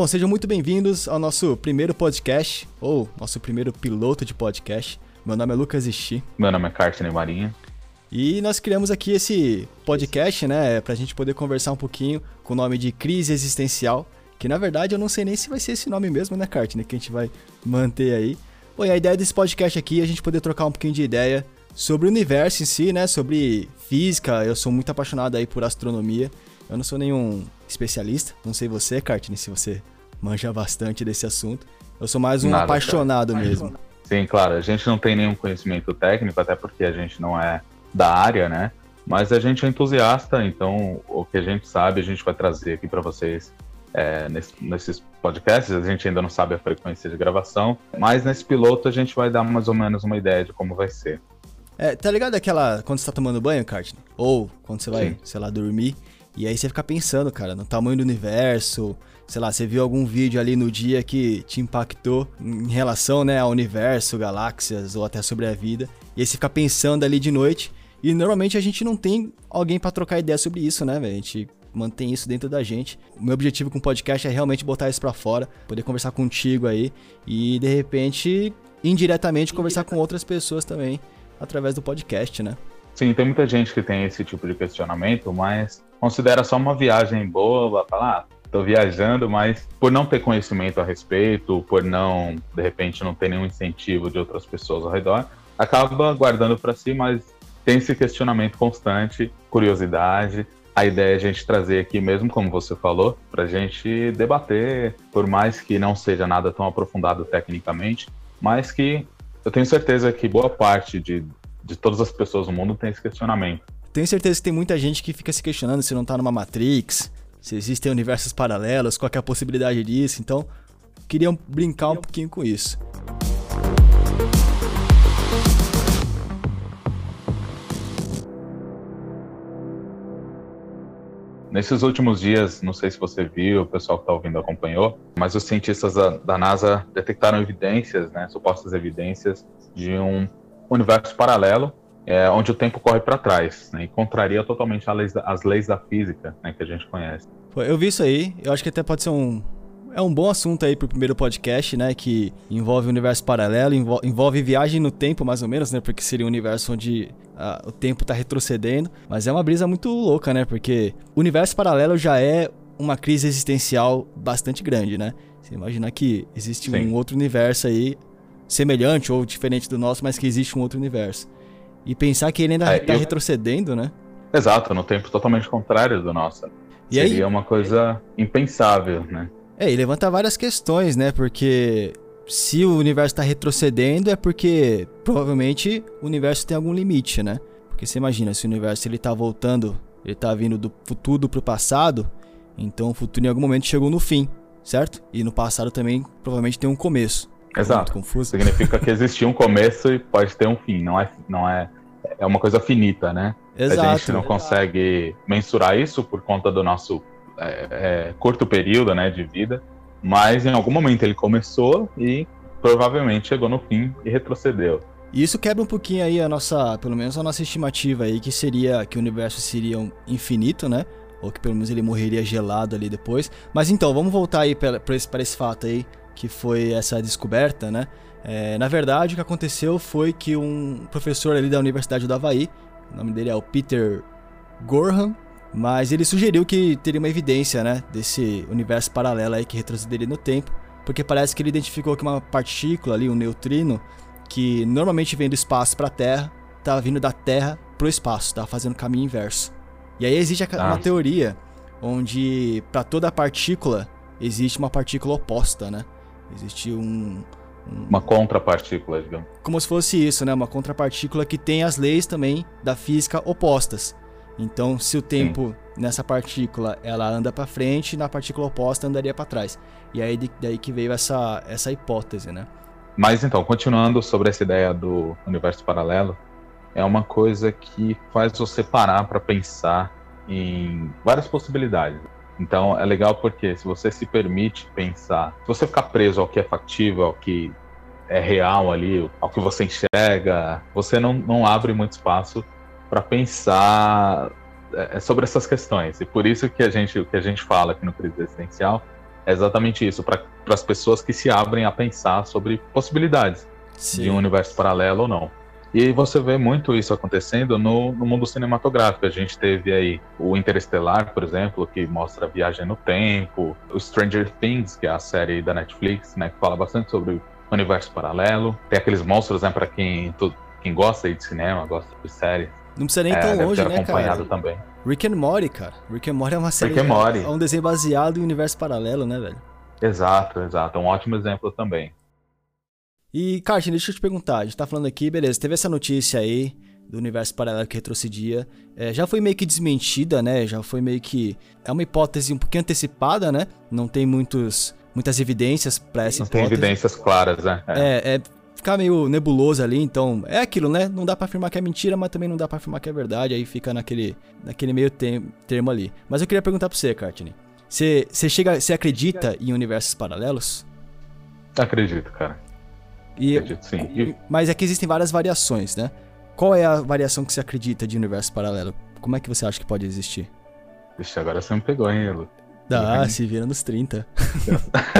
Bom, sejam muito bem-vindos ao nosso primeiro podcast, ou nosso primeiro piloto de podcast. Meu nome é Lucas Ishi. Meu nome é Cartney Marinha. E nós criamos aqui esse podcast, né, pra gente poder conversar um pouquinho com o nome de Crise Existencial, que na verdade eu não sei nem se vai ser esse nome mesmo, né, Cartney, que a gente vai manter aí. Bom, e a ideia desse podcast aqui é a gente poder trocar um pouquinho de ideia sobre o universo em si, né, sobre física. Eu sou muito apaixonado aí por astronomia. Eu não sou nenhum especialista, não sei você, Cartney, se você manja bastante desse assunto. Eu sou mais um Nada, apaixonado cara. mesmo. Sim, claro, a gente não tem nenhum conhecimento técnico, até porque a gente não é da área, né? Mas a gente é entusiasta, então o que a gente sabe a gente vai trazer aqui para vocês é, nesse, nesses podcasts. A gente ainda não sabe a frequência de gravação, mas nesse piloto a gente vai dar mais ou menos uma ideia de como vai ser. É, tá ligado aquela. Quando você tá tomando banho, Cartney? Ou quando você vai, Sim. sei lá, dormir. E aí você fica pensando, cara, no tamanho do universo. Sei lá, você viu algum vídeo ali no dia que te impactou em relação, né, ao universo, galáxias ou até sobre a vida. E aí você fica pensando ali de noite. E normalmente a gente não tem alguém para trocar ideia sobre isso, né, velho? A gente mantém isso dentro da gente. O meu objetivo com o podcast é realmente botar isso para fora, poder conversar contigo aí e de repente indiretamente conversar com outras pessoas também através do podcast, né? Sim, tem muita gente que tem esse tipo de questionamento, mas considera só uma viagem boa, falar, ah, tô viajando, mas por não ter conhecimento a respeito, por não, de repente, não ter nenhum incentivo de outras pessoas ao redor, acaba guardando para si, mas tem esse questionamento constante, curiosidade. A ideia é a gente trazer aqui, mesmo como você falou, para a gente debater, por mais que não seja nada tão aprofundado tecnicamente, mas que eu tenho certeza que boa parte de, de todas as pessoas no mundo tem esse questionamento. Tenho certeza que tem muita gente que fica se questionando se não tá numa Matrix, se existem universos paralelos, qual é a possibilidade disso. Então, queria brincar um pouquinho com isso. Nesses últimos dias, não sei se você viu, o pessoal que está ouvindo acompanhou, mas os cientistas da, da NASA detectaram evidências, né, supostas evidências de um universo paralelo é, onde o tempo corre para trás, né, e contraria totalmente leis da, as leis da física né, que a gente conhece. Eu vi isso aí, eu acho que até pode ser um, é um bom assunto aí pro primeiro podcast, né? Que envolve o universo paralelo, envolve viagem no tempo, mais ou menos, né? Porque seria um universo onde uh, o tempo tá retrocedendo. Mas é uma brisa muito louca, né? Porque o universo paralelo já é uma crise existencial bastante grande, né? Você imagina que existe Sim. um outro universo aí, semelhante ou diferente do nosso, mas que existe um outro universo. E pensar que ele ainda é, tá eu... retrocedendo, né? Exato, no tempo totalmente contrário do nosso. E Seria aí... uma coisa impensável, né? É, e levanta várias questões, né? Porque se o universo está retrocedendo é porque provavelmente o universo tem algum limite, né? Porque você imagina, se o universo ele tá voltando, ele tá vindo do futuro pro passado, então o futuro em algum momento chegou no fim, certo? E no passado também provavelmente tem um começo. Exato. confuso. Significa que existiu um começo e pode ter um fim, não é não é é uma coisa finita, né? Exato. A gente não consegue mensurar isso por conta do nosso é, é, curto período né, de vida, mas em algum momento ele começou e provavelmente chegou no fim e retrocedeu. E isso quebra um pouquinho aí a nossa, pelo menos a nossa estimativa aí, que seria que o universo seria um infinito, né? Ou que pelo menos ele morreria gelado ali depois. Mas então, vamos voltar aí para esse, esse fato aí, que foi essa descoberta, né? É, na verdade, o que aconteceu foi que um professor ali da Universidade do Havaí, o nome dele é o Peter Gorham, mas ele sugeriu que teria uma evidência, né, desse universo paralelo aí que retrocederia no tempo, porque parece que ele identificou que uma partícula ali, um neutrino, que normalmente vem do espaço para a Terra, estava vindo da Terra para o espaço, estava fazendo o caminho inverso. E aí existe uma teoria onde para toda partícula existe uma partícula oposta, né? Existe um, um, uma contrapartícula, digamos. Como se fosse isso, né? Uma contrapartícula que tem as leis também da física opostas. Então, se o tempo Sim. nessa partícula ela anda para frente, na partícula oposta andaria para trás. E aí daí que veio essa essa hipótese, né? Mas então, continuando sobre essa ideia do universo paralelo, é uma coisa que faz você parar para pensar em várias possibilidades. Então é legal porque se você se permite pensar, se você ficar preso ao que é factível, ao que é real ali, ao que você enxerga, você não, não abre muito espaço para pensar é, é, sobre essas questões. E por isso que a gente, o que a gente fala aqui no Crise Existencial é exatamente isso, para as pessoas que se abrem a pensar sobre possibilidades Sim. de um universo paralelo ou não. E você vê muito isso acontecendo no, no, mundo cinematográfico. A gente teve aí o Interestelar, por exemplo, que mostra a viagem no tempo, o Stranger Things, que é a série da Netflix, né, que fala bastante sobre o universo paralelo. Tem aqueles monstros, né, para quem, quem gosta de cinema, gosta de séries. Não precisa nem é, tão longe, né, acompanhado cara? também. Rick and Morty, cara. Rick and Morty é uma série. Rick and Morty. É um desenho baseado em universo paralelo, né, velho? Exato, exato. É um ótimo exemplo também. E, Cartin, deixa eu te perguntar. A gente tá falando aqui, beleza, teve essa notícia aí do universo paralelo que retrocedia. É, já foi meio que desmentida, né? Já foi meio que. É uma hipótese um pouquinho antecipada, né? Não tem muitos, muitas evidências para essa Não hipótese. tem evidências claras, né? É. é, é ficar meio nebuloso ali, então é aquilo, né? Não dá para afirmar que é mentira, mas também não dá para afirmar que é verdade, aí fica naquele, naquele meio termo ali. Mas eu queria perguntar para você, Cartney. Você, você chega, você acredita em universos paralelos? Acredito, cara. E, sim. Mas é que existem várias variações, né? Qual é a variação que você acredita de universo paralelo? Como é que você acha que pode existir? Vixe, agora você me pegou, hein, Lu? Dá, se vira nos 30.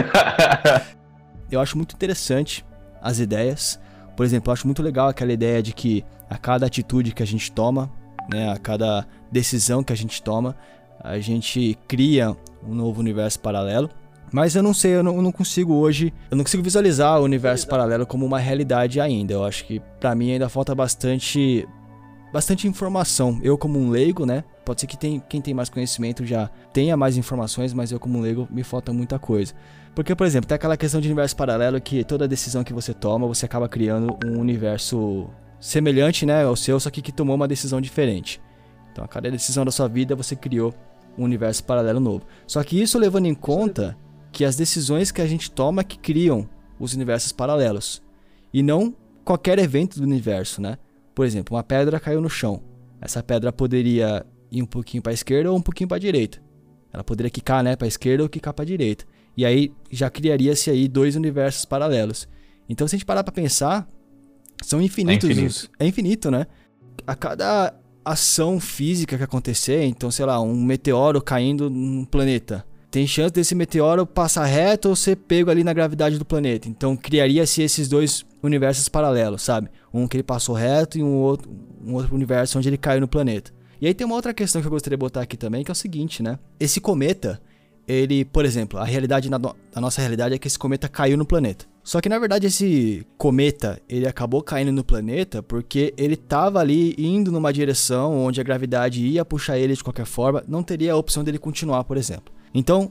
eu acho muito interessante as ideias. Por exemplo, eu acho muito legal aquela ideia de que a cada atitude que a gente toma, né, a cada decisão que a gente toma, a gente cria um novo universo paralelo. Mas eu não sei, eu não, eu não, consigo hoje, eu não consigo visualizar o universo paralelo como uma realidade ainda. Eu acho que para mim ainda falta bastante bastante informação. Eu como um leigo, né? Pode ser que tem, quem tem mais conhecimento já tenha mais informações, mas eu como um leigo me falta muita coisa. Porque, por exemplo, tem aquela questão de universo paralelo que toda decisão que você toma, você acaba criando um universo semelhante, né, ao seu, só que que tomou uma decisão diferente. Então, a cada decisão da sua vida, você criou um universo paralelo novo. Só que isso levando em conta que as decisões que a gente toma que criam os universos paralelos. E não qualquer evento do universo, né? Por exemplo, uma pedra caiu no chão. Essa pedra poderia ir um pouquinho para a esquerda ou um pouquinho para a direita. Ela poderia quicar, né, para a esquerda ou quicar para a direita. E aí já criaria-se aí dois universos paralelos. Então, se a gente parar para pensar, são infinitos. É infinito. é infinito, né? A cada ação física que acontecer, então, sei lá, um meteoro caindo num planeta tem chance desse meteoro passar reto ou ser pego ali na gravidade do planeta. Então criaria-se esses dois universos paralelos, sabe? Um que ele passou reto e um outro, um outro universo onde ele caiu no planeta. E aí tem uma outra questão que eu gostaria de botar aqui também, que é o seguinte, né? Esse cometa, ele, por exemplo, a realidade, na a nossa realidade é que esse cometa caiu no planeta. Só que na verdade esse cometa, ele acabou caindo no planeta porque ele estava ali indo numa direção onde a gravidade ia puxar ele de qualquer forma, não teria a opção dele continuar, por exemplo. Então,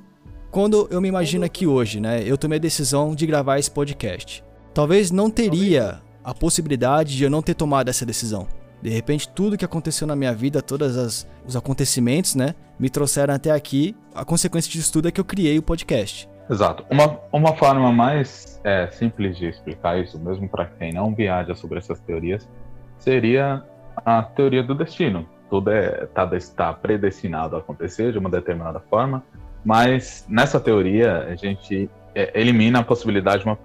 quando eu me imagino aqui hoje, né, eu tomei a decisão de gravar esse podcast. Talvez não teria a possibilidade de eu não ter tomado essa decisão. De repente, tudo que aconteceu na minha vida, todos os acontecimentos, né, me trouxeram até aqui. A consequência disso tudo é que eu criei o podcast. Exato. Uma, uma forma mais é, simples de explicar isso, mesmo para quem não viaja sobre essas teorias, seria a teoria do destino. Tudo é, tá, está predestinado a acontecer de uma determinada forma mas nessa teoria, a gente é, elimina a possibilidade de uma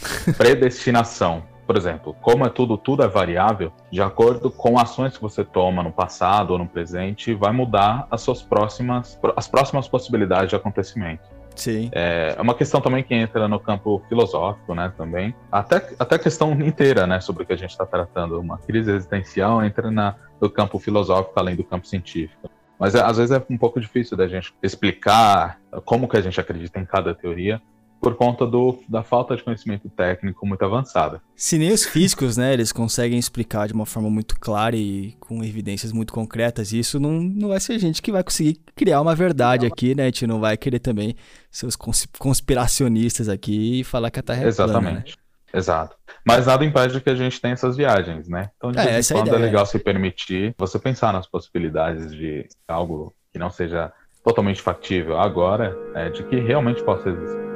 predestinação. Por exemplo, como é tudo, tudo é variável, de acordo com ações que você toma no passado ou no presente, vai mudar as suas próximas, as próximas possibilidades de acontecimento. Sim. É, é uma questão também que entra no campo filosófico, né, também. Até, até a questão inteira, né, sobre o que a gente está tratando. Uma crise existencial entra na, no campo filosófico além do campo científico. Mas é, às vezes é um pouco difícil da gente explicar como que a gente acredita em cada teoria por conta do, da falta de conhecimento técnico muito avançada. Se nem os físicos, né, eles conseguem explicar de uma forma muito clara e com evidências muito concretas, isso não, não vai ser a gente que vai conseguir criar uma verdade aqui, né? A gente não vai querer também ser os conspiracionistas aqui e falar que a Terra é Exatamente. plana, né? Exato. Mas nada impede que a gente tenha essas viagens, né? Então, de é, vez em é quando é legal se permitir você pensar nas possibilidades de algo que não seja totalmente factível agora, é, de que realmente possa existir.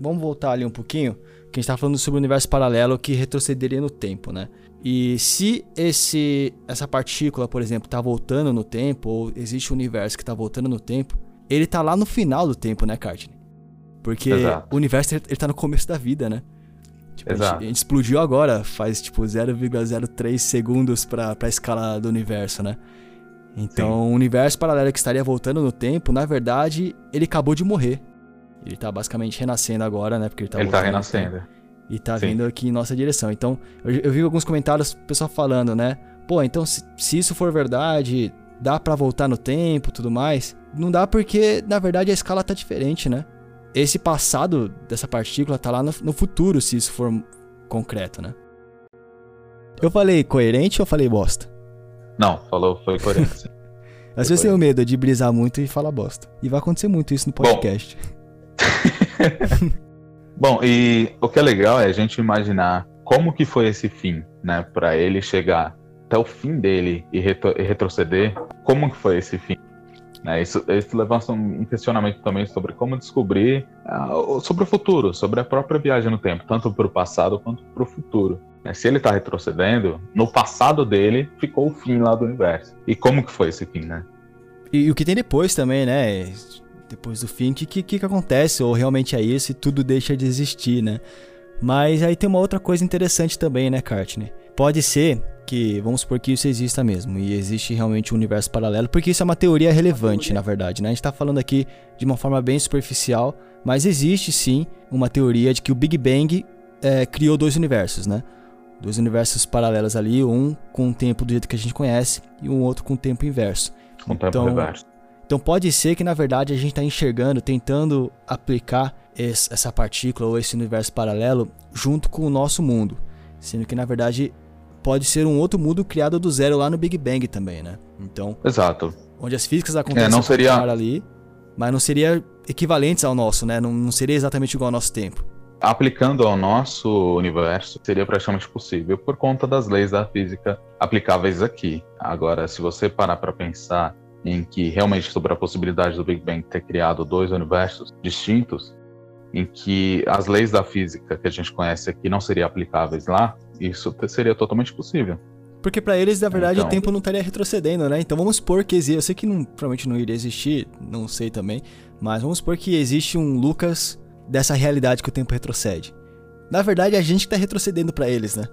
Vamos voltar ali um pouquinho, que a gente está falando sobre o universo paralelo que retrocederia no tempo, né? E se esse essa partícula, por exemplo, está voltando no tempo, ou existe um universo que está voltando no tempo, ele tá lá no final do tempo, né, Cartney? Porque Exato. o universo ele tá no começo da vida, né? Tipo, a, gente, a, gente, explodiu agora, faz tipo 0,03 segundos pra, pra escala do universo, né? Então, Sim. o universo paralelo que estaria voltando no tempo, na verdade, ele acabou de morrer. Ele tá basicamente renascendo agora, né? Porque ele tá, ele tá renascendo. E tá Sim. vindo aqui em nossa direção. Então, eu, eu vi alguns comentários, o pessoal falando, né? Pô, então se, se isso for verdade, dá para voltar no tempo tudo mais? Não dá porque, na verdade, a escala tá diferente, né? Esse passado dessa partícula tá lá no, no futuro, se isso for concreto, né? Eu falei coerente ou falei bosta? Não, falou, foi coerente. Às vezes eu tenho medo de brisar muito e falar bosta. E vai acontecer muito isso no podcast. Bom, e o que é legal é a gente imaginar como que foi esse fim, né, para ele chegar até o fim dele e, retro e retroceder. Como que foi esse fim? Né, isso, isso levanta um questionamento também sobre como descobrir uh, sobre o futuro, sobre a própria viagem no tempo, tanto para o passado quanto para o futuro. Né, se ele está retrocedendo, no passado dele ficou o fim lá do universo. E como que foi esse fim, né? E, e o que tem depois também, né? Depois do fim, o que, que, que acontece? Ou realmente é isso e tudo deixa de existir, né? Mas aí tem uma outra coisa interessante também, né, Cartney? Pode ser que, vamos supor que isso exista mesmo, e existe realmente um universo paralelo, porque isso é uma teoria relevante, na verdade, né? A gente tá falando aqui de uma forma bem superficial, mas existe sim uma teoria de que o Big Bang é, criou dois universos, né? Dois universos paralelos ali, um com o tempo do jeito que a gente conhece e um outro com o tempo inverso. Com o tempo então, reverso. Então pode ser que na verdade a gente está enxergando, tentando aplicar esse, essa partícula ou esse universo paralelo junto com o nosso mundo, sendo que na verdade pode ser um outro mundo criado do zero lá no Big Bang também, né? Então, exato. Onde as físicas acontecem é, não seria ali, mas não seria equivalentes ao nosso, né? Não, não seria exatamente igual ao nosso tempo aplicando ao nosso universo seria praticamente possível por conta das leis da física aplicáveis aqui. Agora, se você parar para pensar em que realmente sobre a possibilidade do Big Bang ter criado dois universos distintos, em que as leis da física que a gente conhece aqui não seriam aplicáveis lá, isso seria totalmente possível. Porque para eles, na verdade, então... o tempo não estaria retrocedendo, né? Então vamos supor que existe. Eu sei que não, provavelmente não iria existir, não sei também. Mas vamos supor que existe um Lucas dessa realidade que o tempo retrocede. Na verdade, a gente tá retrocedendo para eles, né?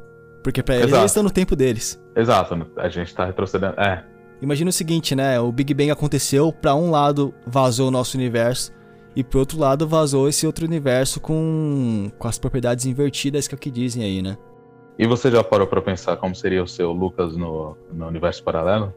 Porque para eles, eles estão no tempo deles. Exato, a gente tá retrocedendo. É. Imagina o seguinte, né? O Big Bang aconteceu, para um lado vazou o nosso universo e pro outro lado vazou esse outro universo com, com as propriedades invertidas que é o que dizem aí, né? E você já parou para pensar como seria o seu Lucas no, no universo paralelo?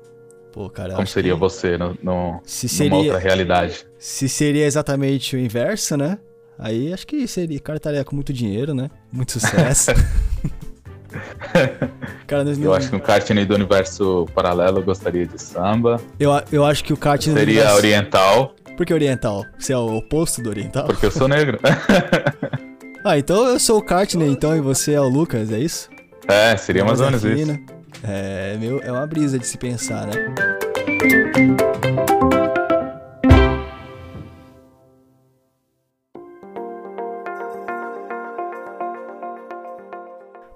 Pô, cara, como seria você no, no, se seria, numa outra realidade? Se seria exatamente o inverso, né? Aí acho que seria, o cara estaria com muito dinheiro, né? Muito sucesso. cara, eu acho que um karting do universo paralelo gostaria de samba. Eu, eu acho que o karting Seria universo... oriental. Por que oriental? Você é o oposto do oriental? Porque eu sou negro. ah, então eu sou o Kartney, então, e você é o Lucas, é isso? É, seria mais ou menos isso. É, meu, é uma brisa de se pensar, né?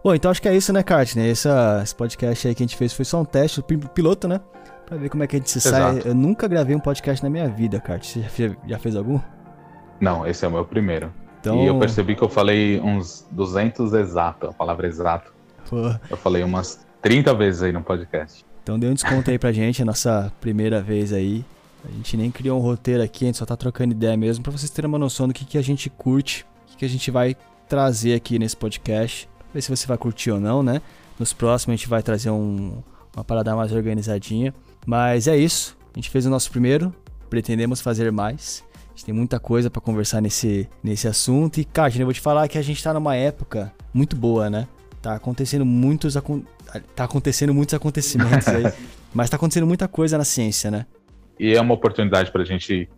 Bom, então acho que é isso, né, Cartney? Essa, esse podcast aí que a gente fez foi só um teste, piloto, né? Pra ver como é que a gente se Exato. sai. Eu nunca gravei um podcast na minha vida, Cart. Você já, já fez algum? Não, esse é o meu primeiro. Então... E eu percebi que eu falei uns 200 exato, a palavra exato. Pô. Eu falei umas 30 vezes aí no podcast. Então dê um desconto aí pra gente, a nossa primeira vez aí. A gente nem criou um roteiro aqui, a gente só tá trocando ideia mesmo, pra vocês terem uma noção do que, que a gente curte, o que, que a gente vai trazer aqui nesse podcast ver se você vai curtir ou não, né? Nos próximos a gente vai trazer um, uma parada mais organizadinha. Mas é isso. A gente fez o nosso primeiro. Pretendemos fazer mais. A gente tem muita coisa para conversar nesse, nesse assunto. E, cara, eu vou te falar que a gente tá numa época muito boa, né? Tá acontecendo muitos, tá acontecendo muitos acontecimentos aí. mas tá acontecendo muita coisa na ciência, né? E é uma oportunidade pra gente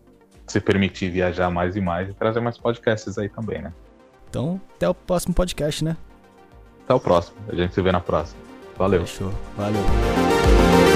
se permitir viajar mais e mais e trazer mais podcasts aí também, né? Então, até o próximo podcast, né? Até o próximo. A gente se vê na próxima. Valeu. Fechou. Valeu.